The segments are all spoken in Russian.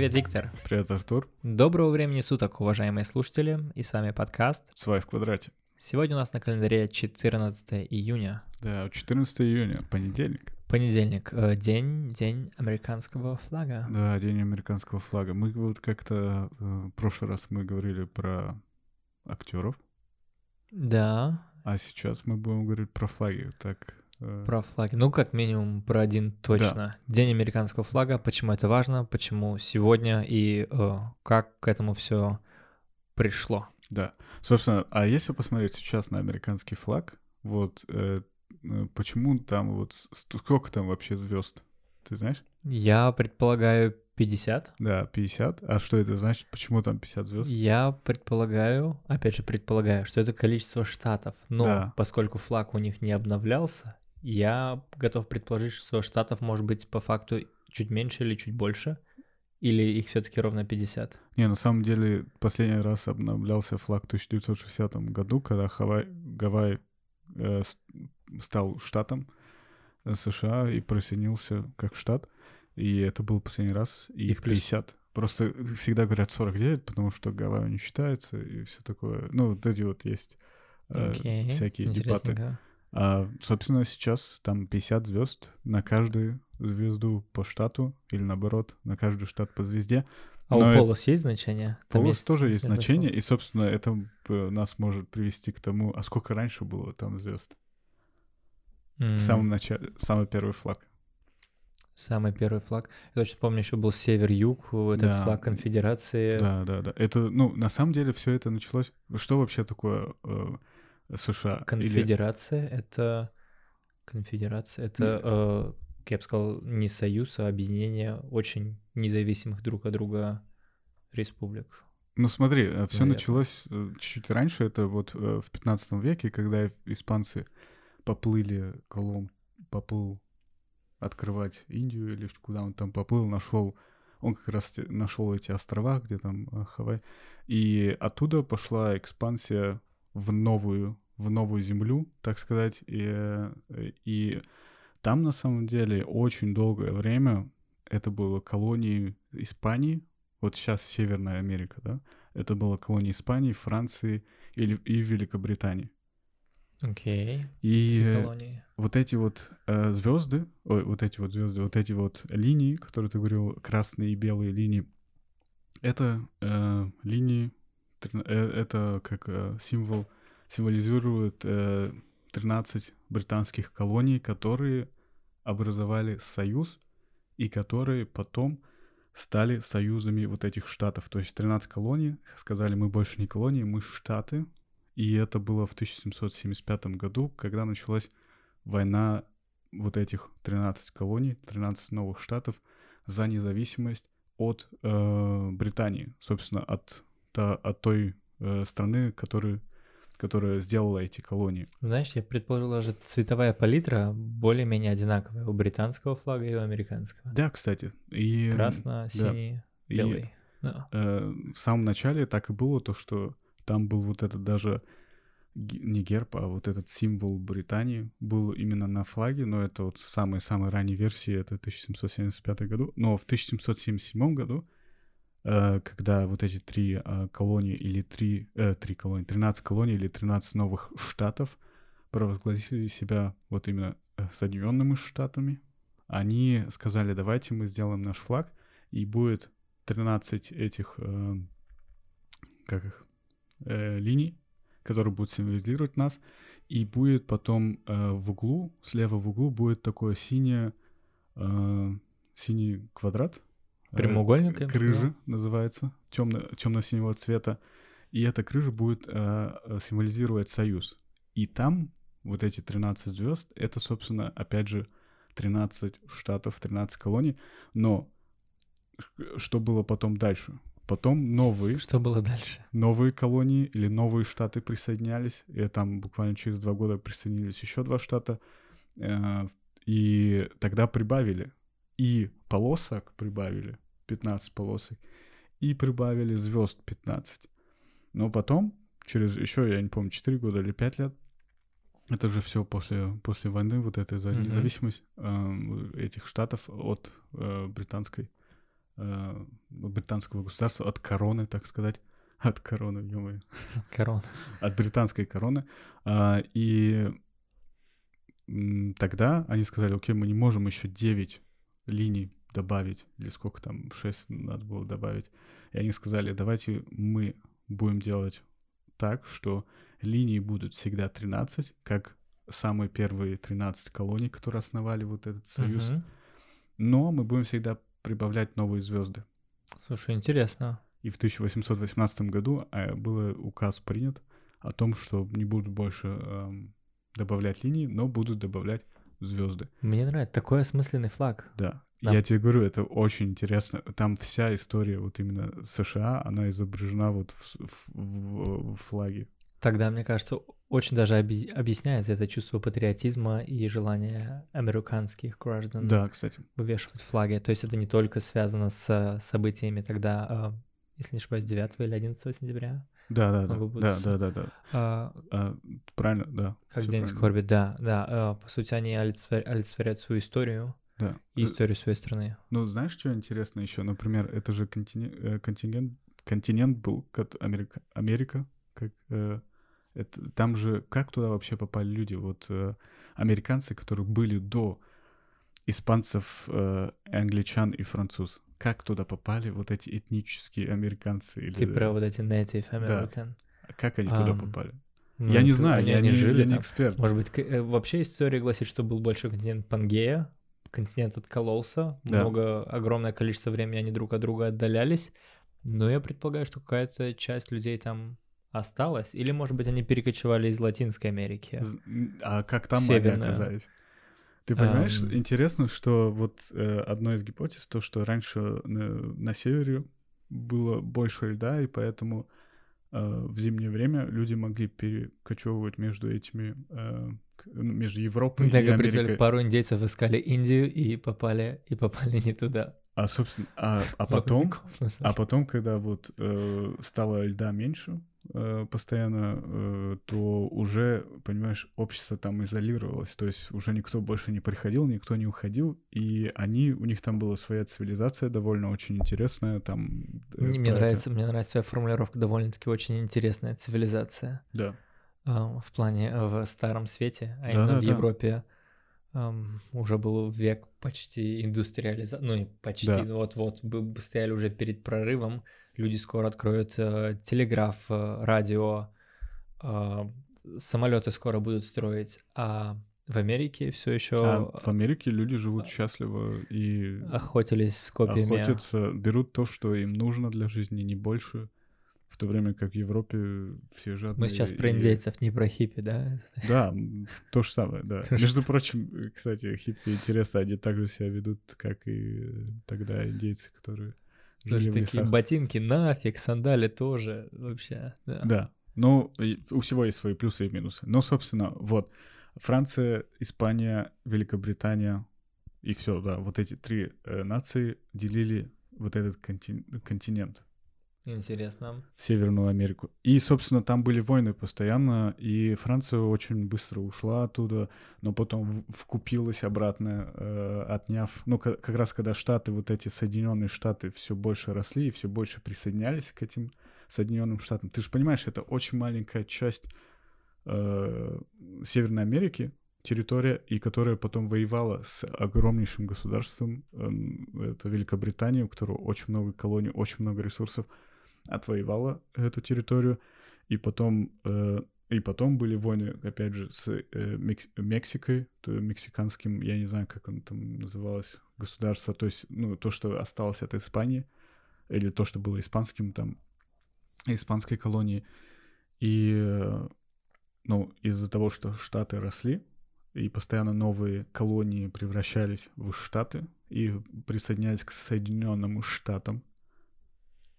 Привет, Виктор. Привет, Артур. Доброго времени суток, уважаемые слушатели. И с вами подкаст Свай в квадрате. Сегодня у нас на календаре 14 июня. Да, 14 июня, понедельник. Понедельник, э, день, день американского флага. Да, день американского флага. Мы вот как-то э, в прошлый раз мы говорили про актеров, Да, а сейчас мы будем говорить про флаги. Так, про флаги. Ну, как минимум, про один точно. День американского флага. Почему это важно, почему сегодня и э, как к этому все пришло. да. Собственно, а если посмотреть сейчас на американский флаг, вот э, э, почему там вот сколько там вообще звезд? Ты знаешь? Я предполагаю 50. Да, 50. А что это значит? Почему там 50 звезд? Я предполагаю, опять же предполагаю, что это количество штатов. Но Да. поскольку флаг у них не обновлялся, я готов предположить, что штатов может быть по факту чуть меньше или чуть больше. Или их все-таки ровно 50. Не, на самом деле, последний раз обновлялся флаг в 1960 году, когда Хавай, Гавайи э, стал штатом э, США и присоединился как штат. И это был последний раз, и И их плюс- 50. Просто всегда говорят 49, потому что Гавайи не считается, и все такое. Ну, вот эти вот есть э, Окей, всякие дебаты. интересненько. А, собственно, сейчас там 50 звезд на каждую звезду по штату, или наоборот, на каждый штат по звезде. А Но у это- полос есть значение? Там Полос тоже есть значение, и, собственно, это нас может привести к тому, а сколько раньше было там звезд? М, В самом начале, самый первый флаг. Самый первый флаг. Я точно помню, еще был север-юг, этот Да. флаг конфедерации. Да, да, да. Это, ну, на самом деле все это началось... Что вообще такое э, США? Или- Конфедерация это конфедерация это, э, я бы сказал, не союз, а объединение очень независимых друг от друга республик. Ну, смотри, все Наверное. началось э, чуть-чуть раньше, это вот э, в 15 веке, когда испанцы поплыли, Колумб поплыл открывать Индию или куда он там поплыл, нашел, он как раз нашел эти острова, где там э, Хавай, и оттуда пошла экспансия в новую, в новую землю, так сказать, и, э, и там на самом деле очень долгое время это было колонией Испании, вот сейчас Северная Америка, да, это была колония Испании, Франции или, и Великобритании. Окей. И э, Колонии. вот эти вот звезды, ой, вот эти вот звезды, вот эти вот линии, которые ты говорил, красные и белые линии, это э, линии, э, это как э, символ, символизирует э, 13 британских колоний, которые образовали союз и которые потом стали союзами вот этих штатов. То есть 13 колоний сказали, мы больше не колонии, мы штаты. И это было в 1775 году, когда началась война вот этих 13 колоний, 13 новых штатов за независимость от э, Британии, собственно, от, та- от той э, страны, который, которая сделала эти колонии. Знаешь, я предположил, даже цветовая палитра более-менее одинаковая у британского флага и у американского. Да, кстати. И, Красно, да. синий, и, белый. Да. э, в самом начале так и было то, что там был вот этот даже не герб, а вот этот символ Британии был именно на флаге, но это вот самые-самые ранние версии, это 1775 году. Но в 1777 году, когда вот эти три э, колонии или три, э, три колонии, 13 колоний или 13 новых штатов провозгласили себя вот именно э, Соединенными Штатами, они сказали, давайте мы сделаем наш флаг, и будет 13 этих, э, как их, э, линий, которые будут символизировать нас, и будет потом э, в углу, слева в углу будет такое синее, э, синий квадрат. Э, Прямоугольник, бы Крыжа называется, темно, темно-синего цвета. И эта крыжа будет э, э, символизировать союз. И там вот эти 13 звезд, это, собственно, опять же, 13 штатов, 13 колоний. Но что было потом дальше? Потом новые, Что было дальше? новые колонии или новые штаты присоединялись. И там буквально через два года присоединились еще два штата. Э, И тогда прибавили. И полосок прибавили, 15 полосок. И прибавили звезд 15. Но потом, через еще, я не помню, 4 года или 5 лет, это же все после, после войны, вот этой за независимость эм, этих штатов от э, британской э, британского государства, от короны, так сказать. От короны, ё Корона. От британской короны. А, и тогда они сказали, окей, мы не можем еще 9 линий добавить, или сколько там, 6 надо было добавить. И они сказали, давайте мы будем делать так, что линии будут всегда 13, как самые первые 13 колоний, которые основали вот этот союз. Но мы будем всегда прибавлять новые звезды. Слушай, интересно. И в 1818 году э, был указ принят о том, что не будут больше эм, добавлять линии, но будут добавлять звезды. Мне нравится. Такой осмысленный флаг. Да. Да. Я тебе говорю, это очень интересно. Там вся история вот именно США, она изображена вот в, в- в- в флаге. Тогда, мне кажется, очень даже оби- объясняется это чувство патриотизма и желание американских граждан Да, кстати. вывешивать флаги. То есть это не только связано с событиями тогда, а, если не ошибаюсь, 9 или 11 сентября. Да, да, да. Быть Да, да, да, да. А, А, правильно, да. Как День правильно. скорби, да, да. а, По сути, они олицетворя- олицетворяют свою историю Да. и историю своей страны. Ну, знаешь, что интересно еще? Например, это же контине- э, контингент, континент был, как Америка, Америка как, э, это, там же, как туда вообще попали люди? Вот э, американцы, которые были до испанцев, э, англичан и француз. Как туда попали вот эти этнические американцы? Или, Ты про вот эти Native American. Как они туда Ам, попали? Ну, я не знаю, они, я, они не, жили я не эксперт. Может быть, э, вообще история гласит, что был большой континент Пангея, континент откололся, Да. много, огромное количество времени они друг от друга отдалялись, но я предполагаю, что какая-то часть людей там осталась, или, может быть, они перекочевали из Латинской Америки. А как там Северная. они оказались? Ты понимаешь, Ам. интересно, что вот э, одной из гипотез то, что раньше на, на севере было больше льда, и поэтому э, в зимнее время люди могли перекочевывать между этими, э, между Европой Да, и Америкой. пару индейцев искали Индию и попали, и попали не туда. А, собственно, а, а потом, а потом, когда вот э, стало льда меньше э, постоянно, э, то уже, понимаешь, общество там изолировалось, то есть уже никто больше не приходил, никто не уходил, и они, у них там была своя цивилизация довольно очень интересная, там... э, Мне, про это- нравится, мне нравится твоя формулировка, довольно-таки очень интересная цивилизация. Да, в плане э, в Старом Свете, а Да, именно да, в да. Европе ам, уже был век почти индустриализации, ну не почти, Да. вот-вот стояли уже перед прорывом, люди скоро откроют э, телеграф, э, радио, самолеты скоро будут строить, а в Америке все еще А в Америке люди живут счастливо и охотились с копьями. охотятся, берут то, что им нужно для жизни, не больше, в то время как в Европе все жадные. Мы сейчас про и- индейцев, не про хиппи, да? Да, то же самое, да. То же Между прочим, э, кстати, хиппи интересно, они так же себя ведут, как и тогда индейцы, которые жили Слушай, в такие лесах. ботинки нафиг, сандали тоже вообще. Да. Да, ну, и у всего есть свои плюсы и минусы. Но, собственно, вот, Франция, Испания, Великобритания и все, да, вот эти три э, нации делили вот этот контин- континент. Интересно. Северную Америку. И, собственно, там были войны постоянно, и Франция очень быстро ушла оттуда, но потом вкупилась обратно, э, отняв... Ну, ка- как раз когда Штаты, вот эти Соединенные Штаты все больше росли и все больше присоединялись к этим Соединенным Штатам. Ты же понимаешь, это очень маленькая часть э, Северной Америки, территория, и которая потом воевала с огромнейшим государством, эм, это Великобритания, у которого очень много колоний, очень много ресурсов, отвоевала эту территорию, и потом, э, и потом были войны, опять же, с э, Мекс- Мексикой, то мексиканским, я не знаю, как он там называлось, государство, то есть, ну, то, что осталось от Испании, или то, что было испанским, там, испанской колонии, и, э, ну, из-за того, что штаты росли, и постоянно новые колонии превращались в штаты и присоединялись к Соединенным Штатам.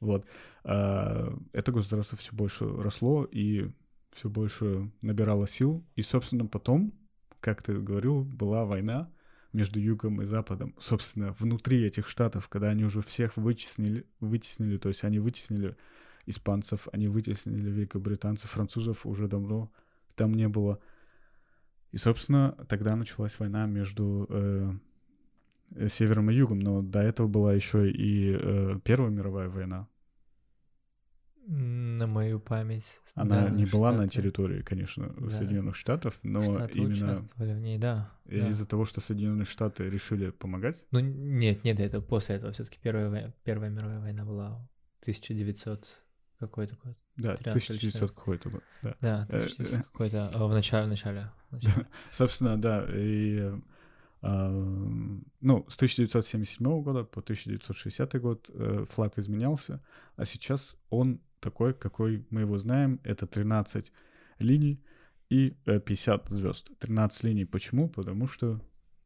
Вот. А, Это государство все больше росло и все больше набирало сил. И, собственно, потом, как ты говорил, была война между Югом и Западом. Собственно, внутри этих штатов, когда они уже всех вытеснили, вытеснили, то есть они вытеснили испанцев, они вытеснили великобританцев, французов уже давно там не было. И, собственно, тогда началась война между э, севером и югом, но до этого была еще и э, Первая мировая война. На мою память. Она да, не была на Штаты- территории, конечно, Да. Соединенных Штатов, но Штаты именно в ней, да. да. из-за того, что Соединенные Штаты решили помогать. Ну нет, не до этого, после этого все-таки Первая, Первая мировая война была 1900 какой-то год. Да, 13 или 1900 какой-то был. Да. Да, Э, 1900 э. какой-то, а, в начале, в начале. Собственно, да, и э, ну, с 1977 года по 1960 год э, флаг изменялся, а сейчас он такой, какой мы его знаем, это 13 линий и э, 50 звезд. 13 линий почему? Потому что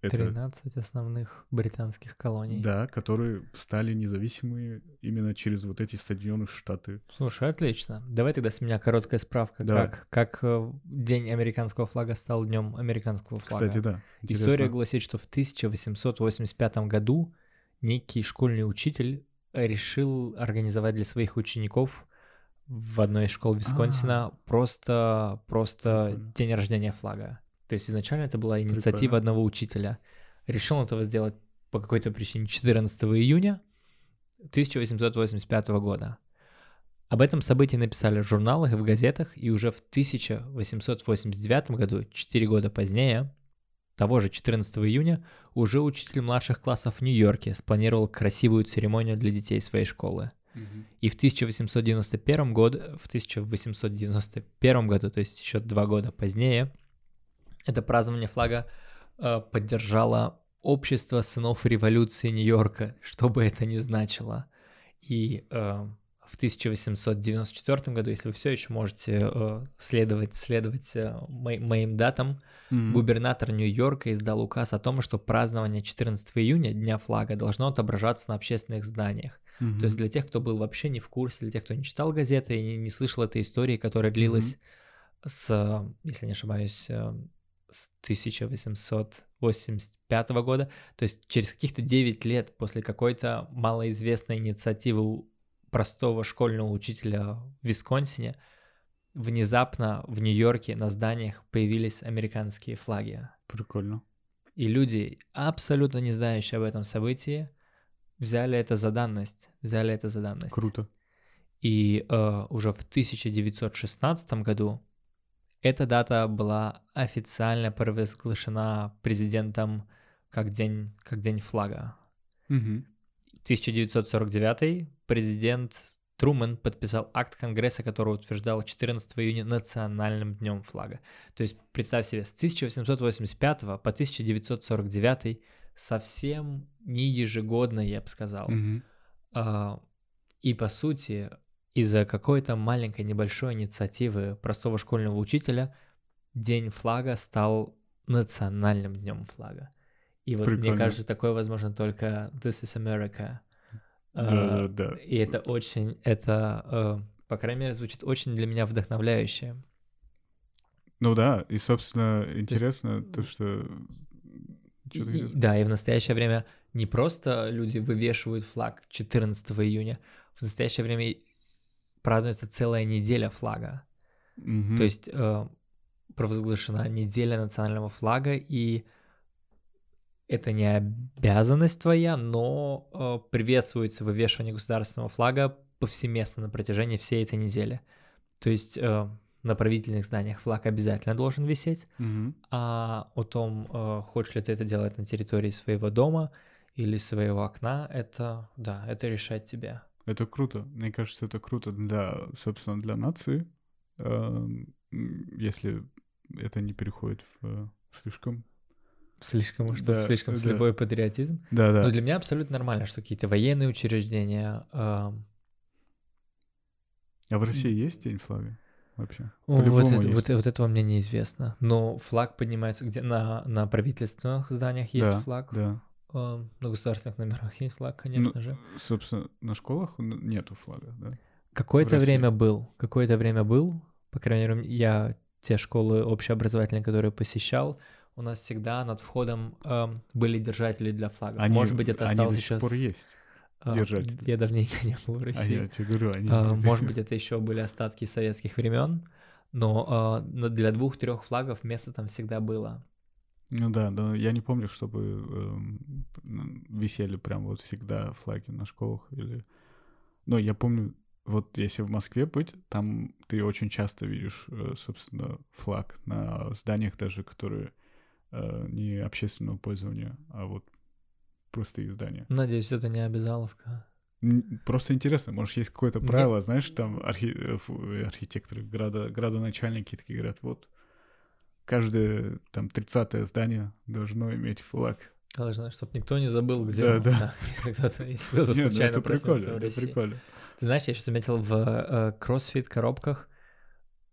это 13 основных британских колоний. да, которые стали независимые именно через вот эти Соединенные Штаты. Слушай, отлично. Давай тогда с меня короткая справка, Давай. как, как э, День американского флага стал днем американского флага. Кстати, да. История интересно. гласит, что в 1885 году некий школьный учитель решил организовать для своих учеников в одной из школ Висконсина просто, просто Прикольно. день рождения флага. То есть изначально это была инициатива Прикольно. одного учителя. Решил он этого сделать по какой-то причине 14 июня 1885 года. Об этом событии написали в журналах и в газетах, и уже в 1889 году, 4 года позднее, того же 14 июня, уже учитель младших классов в Нью-Йорке спланировал красивую церемонию для детей своей школы. Мгм. И в 1891 году, в 1891 году, то есть еще два года позднее, это празднование флага э, поддержало общество сынов революции Нью-Йорка, что бы это ни значило. И э, в 1894 году, если вы все еще можете э, следовать, следовать э, мо- моим датам, Мгм. губернатор Нью-Йорка издал указ о том, что празднование 14 июня, Дня флага, должно отображаться на общественных зданиях. Мгм. То есть для тех, кто был вообще не в курсе, для тех, кто не читал газеты и не, не слышал этой истории, которая длилась с, э, если не ошибаюсь, э, с 1885 года, то есть через каких-то 9 лет после какой-то малоизвестной инициативы простого школьного учителя в Висконсине, внезапно в Нью-Йорке на зданиях появились американские флаги. Прикольно. И люди, абсолютно не знающие об этом событии, взяли это за данность. Взяли это за данность. Круто. И э, уже в 1916 году эта дата была официально провозглашена президентом как день, как день флага. Мгм. 1949 президент Трумэн подписал акт Конгресса, который утверждал 14 июня национальным днем флага. То есть представь себе, с 1885 по 1949 совсем не ежегодно, я бы сказал. А, И по сути, из-за какой-то маленькой небольшой инициативы простого школьного учителя День флага стал национальным днем флага. И вот мне Прикольно. кажется, такое возможно только This is America. Да, да, да. И это очень, это, э, по крайней мере, звучит очень для меня вдохновляюще. Ну да, и, собственно, интересно то, что... И- Чё ты и- да, и в настоящее время не просто люди вывешивают флаг 14 июня, в настоящее время празднуется целая неделя флага. Мгм. То есть э, провозглашена неделя национального флага, и это не обязанность твоя, но э, приветствуется вывешивание государственного флага повсеместно на протяжении всей этой недели. То есть э, на правительных зданиях флаг обязательно должен висеть, Мгм. а о том, э, хочешь ли ты это делать на территории своего дома или своего окна, это, да, это решать тебе. Это круто. Мне кажется, это круто для, собственно, для нации, если это не переходит в э, слишком... Слишком, что, Да, слишком да. слепой патриотизм. Да-да. Но для меня абсолютно нормально, что какие-то военные учреждения... эм, А в России есть День флага вообще? о, вот, это- есть. вот, вот этого мне неизвестно. Но флаг поднимается где на, на правительственных зданиях есть Да, флаг. Да. Эм, на государственных номерах есть флаг, Ну, конечно же. собственно, на школах нету флага, да? Какое-то время был. Какое-то время был. По крайней мере, я те школы общеобразовательные, которые посещал, у нас всегда над входом эм, были держатели для флага. Они, Может быть, это они осталось до сих пор с- есть. а, держатели. Я давненько не был в А России. я тебе говорю, они... А, Может быть, это еще были остатки советских времен, но а, для двух-трех флагов место там всегда было. Ну да, но я не помню, чтобы м, висели прям вот всегда флаги на школах или... Но я помню, вот если в Москве быть, там ты очень часто видишь, э, собственно, флаг на зданиях даже, которые э, не общественного пользования, а вот простые здания. Надеюсь, это не обязаловка. Просто интересно, может, есть какое-то правило, знаешь, там архи- э, э, архитекторы, градо- градоначальники такие говорят, вот, каждое там 30 здание должно иметь флаг. Должно, чтобы никто не забыл, где Да, он. да. Если кто-то, если кто-то Нет, ну случайно это прикольно, в это прикольно. Ты знаешь, я еще заметил в э, кроссфит коробках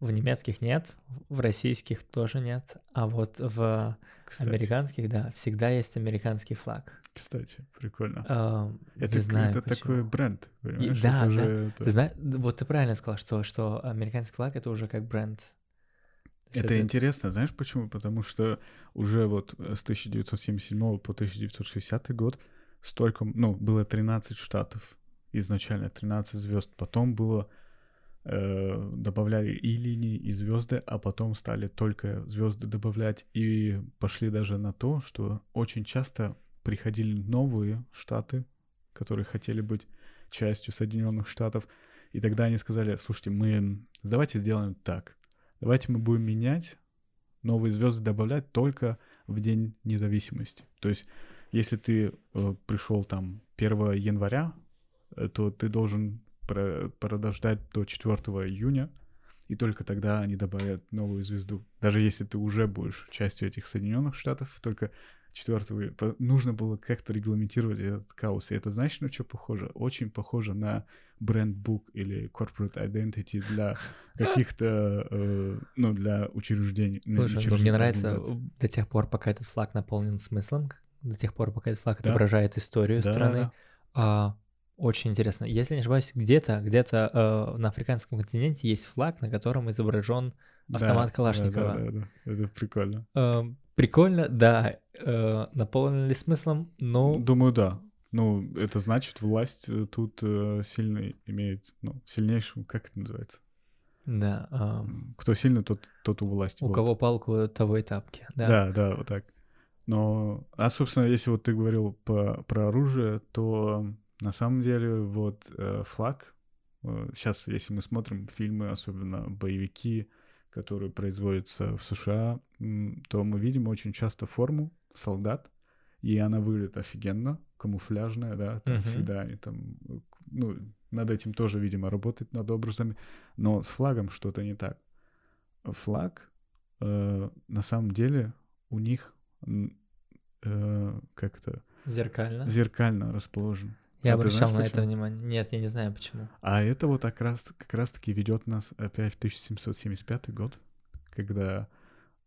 в немецких нет, в российских тоже нет, а вот в Кстати, американских, да, всегда есть американский флаг. кстати, прикольно. Эм, Это, знаю это почему. такой бренд, понимаешь? да, это да. уже это- Ты знаешь, вот ты правильно сказал, что, что американский флаг это уже как бренд. Это интересно, знаешь почему? Потому что уже вот э, с 1977 по 1960 год столько, ну, было 13 штатов изначально, 13 звезд. Потом было, э, добавляли и линии, и звезды, а потом стали только звезды добавлять. И пошли даже на то, что очень часто приходили новые штаты, которые хотели быть частью Соединенных Штатов. И тогда они сказали, слушайте, мы давайте сделаем так. Давайте мы будем менять, новые звезды добавлять только в День независимости. То есть, если ты э, пришел там 1 января, э, то ты должен про- подождать до 4 июня, и только тогда они добавят новую звезду. Даже если ты уже будешь частью этих Соединенных Штатов, только 4 по- нужно было как-то регламентировать этот хаос. И это знаешь, на что похоже? Очень похоже на бренд-бук или corporate identity для каких-то, э, ну, для учреждений. Слушай, ну, учреждений мне нравится организаций. до тех пор, пока этот флаг наполнен смыслом, до тех пор, пока этот флаг Да. отображает историю Да, страны. А, очень интересно. Если не ошибаюсь, где-то, где-то э, на африканском континенте есть флаг, на котором изображен автомат да, Калашникова. Да, да, да, это прикольно. Э, прикольно, да. Э, наполнен ли смыслом? Ну, Думаю, да. Ну, это значит, власть э, тут э, сильный имеет, ну, сильнейшую, как это называется? да. М, Кто сильный, тот, тот у власти. у вот. кого палку, того и тапки. Да. Да, да, вот так. Но, а, собственно, если вот ты говорил по, про оружие, то на самом деле вот э, флаг, сейчас, если мы смотрим фильмы, особенно боевики, которые производятся в США, то мы видим очень часто форму солдат, и она выглядит офигенно, камуфляжная, да, там Мгм. всегда они там, э, ну, над этим тоже, видимо, работают, над образами, но с флагом что-то не так. Флаг, э, на самом деле, у них э, как это Зеркально. зеркально расположен. Я А обращал знаешь, на это почему? внимание. Нет, я не знаю почему. А это вот как раз, как раз таки ведет нас опять в 1775 год, когда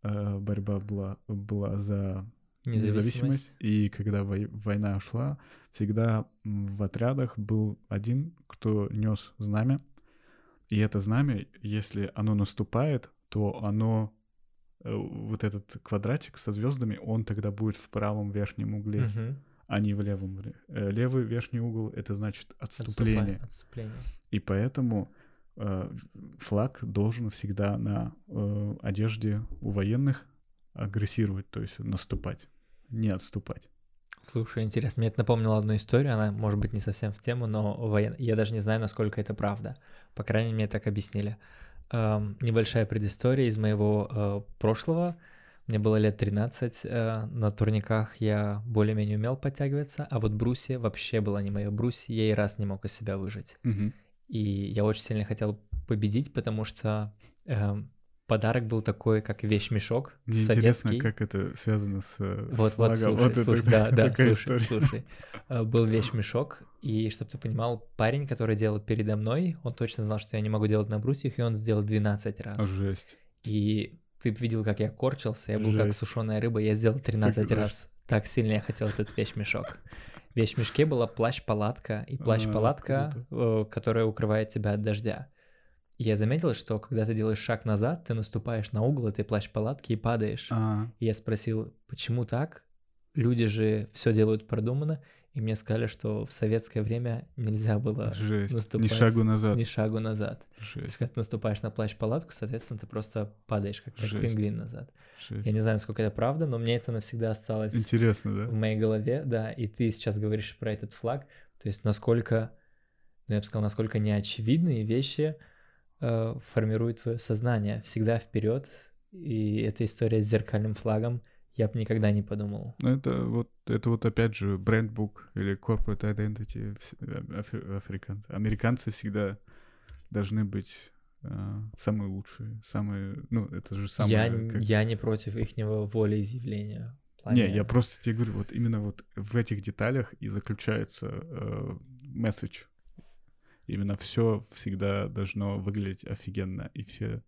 э, борьба была, была за независимость, и когда вой- война шла, всегда в отрядах был один, кто нес знамя, и это знамя, если оно наступает, то оно э, вот этот квадратик со звездами, он тогда будет в правом верхнем угле, Мгм. А не в левом. Э, Левый верхний угол это значит Отступай- отступление. Отступление. И поэтому э, флаг должен всегда на э, одежде у военных агрессировать, то есть наступать, не отступать. Слушай, интересно, мне это напомнило одну историю, она, может быть, не совсем в тему, но воен- я даже не знаю, насколько это правда. По крайней мере, так объяснили. Эм, небольшая предыстория из моего э, прошлого. Мне было лет 13, э, на турниках я более-менее умел подтягиваться, а вот брусья вообще было не мое. Брусья я и раз не мог из себя выжить. И я очень сильно хотел победить, потому что эм, подарок был такой, как вещмешок Мне советский. интересно, как это связано с э, Вот, с вот, слушай, это слушай, так- да, да, слушай, история. слушай. Э, Был вещмешок, и чтобы ты понимал, парень, который делал передо мной, он точно знал, что я не могу делать на брусьях, и он сделал 12 раз. Жесть. И ты видел, как я корчился, я был как Жесть. сушеная рыба, я сделал 13 знаешь. раз. Так сильно я хотел этот вещмешок. В вещмешке была плащ-палатка, и плащ-палатка, э, которая укрывает тебя от дождя. Я заметил, что когда ты делаешь шаг назад, ты наступаешь на угол этой плащ-палатки и падаешь. А, И я спросил, почему так? Люди же все делают продуманно, и мне сказали, что в советское время нельзя было Жесть. Ни наступать шагу назад. ни шагу назад. То есть, Жесть. когда ты наступаешь на плащ-палатку, соответственно, ты просто падаешь, как, как Жесть. пингвин назад. Жесть. Я не знаю, насколько это правда, но мне это навсегда осталось Интересно, в да? моей голове, да, и ты сейчас говоришь про этот флаг, то есть насколько, ну, я бы сказал, насколько неочевидные вещи э, формируют твое сознание всегда вперед, и эта история с зеркальным флагом, я бы никогда не подумал. Ну, это вот, это вот опять же брендбук или corporate identity э, афри- африканцы. Американцы всегда должны быть э, самые лучшие, самые, ну, это же самое... я, как- я не против ихнего волеизъявления. в Не, плане- я просто тебе говорю, вот именно вот в этих деталях и заключается месседж. Именно все всегда должно выглядеть офигенно, и все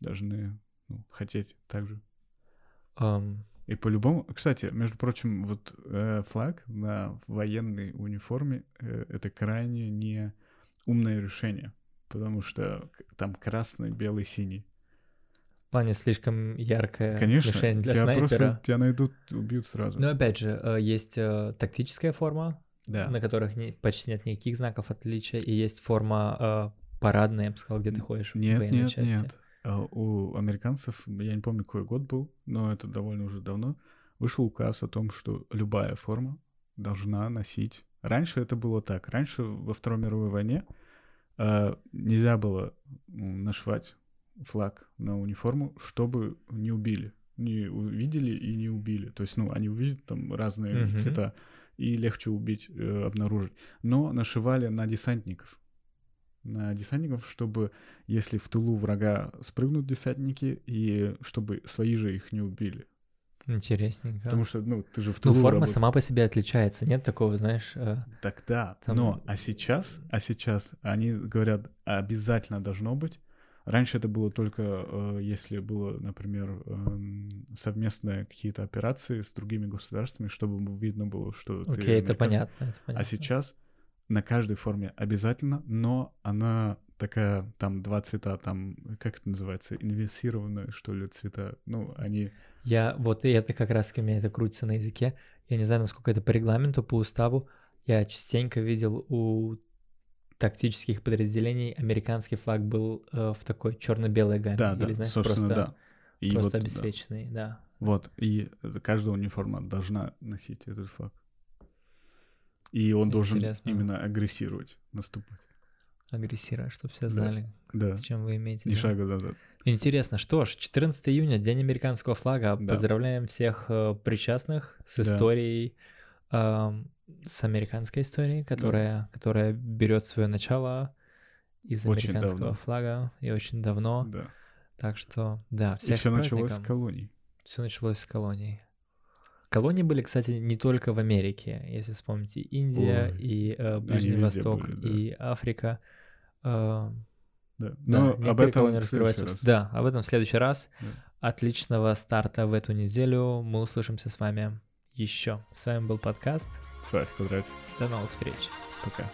должны ну, хотеть так же. Ам, И по-любому, кстати, между прочим, вот э, флаг на военной униформе э, это крайне не умное решение, потому что там красный, белый, синий. в плане слишком яркое Конечно, решение для тебя снайпера. просто тебя найдут, убьют сразу. Но опять же, э, есть э, тактическая форма, да. на которых не- почти нет никаких знаков отличия, и есть форма э, парадная, я бы сказал, где ты ходишь в Нет, военной нет, части. нет. А У американцев, я не помню, какой год был, но это довольно уже давно, вышел указ о том, что любая форма должна носить. Раньше это было так. Раньше во Второй мировой войне э, нельзя было нашивать флаг на униформу, чтобы не убили. Не увидели и не убили. То есть, ну, они увидят там разные Мгм. цвета, и легче убить, э, обнаружить. Но нашивали на десантников. На десантников, чтобы, если в тылу врага спрыгнут десантники, и чтобы свои же их не убили. Интересненько. Потому что, ну, ты же в ну, тылу форма работаешь. сама по себе отличается. Нет такого, знаешь, э, Тогда, Там- но, а сейчас, а сейчас они говорят, обязательно должно быть. Раньше это было только, э, если было, например, эм, совместные какие-то операции с другими государствами, чтобы видно было, что ты окей, это американец. понятно, это А понятно. сейчас на каждой форме обязательно, но она такая, там два цвета, там, как это называется, инверсированные, что ли, цвета. Ну, они... Я вот и это как раз у меня это крутится на языке. Я не знаю, насколько это по регламенту, по уставу. Я частенько видел у тактических подразделений американский флаг был э, в такой черно-белой гамме. Да, или, да, знаешь, собственно, просто, да. И просто вот, да. обесцвеченный, да. Вот, и каждая униформа должна носить этот флаг. И он должен Интересно. именно агрессировать, наступать. Агрессируя, чтобы все Да. знали, Да, с чем вы имеете. ни дело. шага назад. Интересно, что ж, 14 июня, День американского флага. Да. Поздравляем всех э, причастных с Да. историей, эм, с американской историей, которая, которая берет свое начало из Очень американского давно. флага и очень давно. Да. Так что, да, И всех все с началось с колоний. Все началось с колоний. Колонии были, кстати, не только в Америке, если вспомните, Индия Ой, и э, Ближний Восток были, да. и Африка. Э, Да. да, Но об некоторые этом следующий раз. Да, об этом в следующий раз. Да. Отличного старта в эту неделю. Мы услышимся с вами еще. С вами был подкаст. Свай в квадрате. До новых встреч. Пока.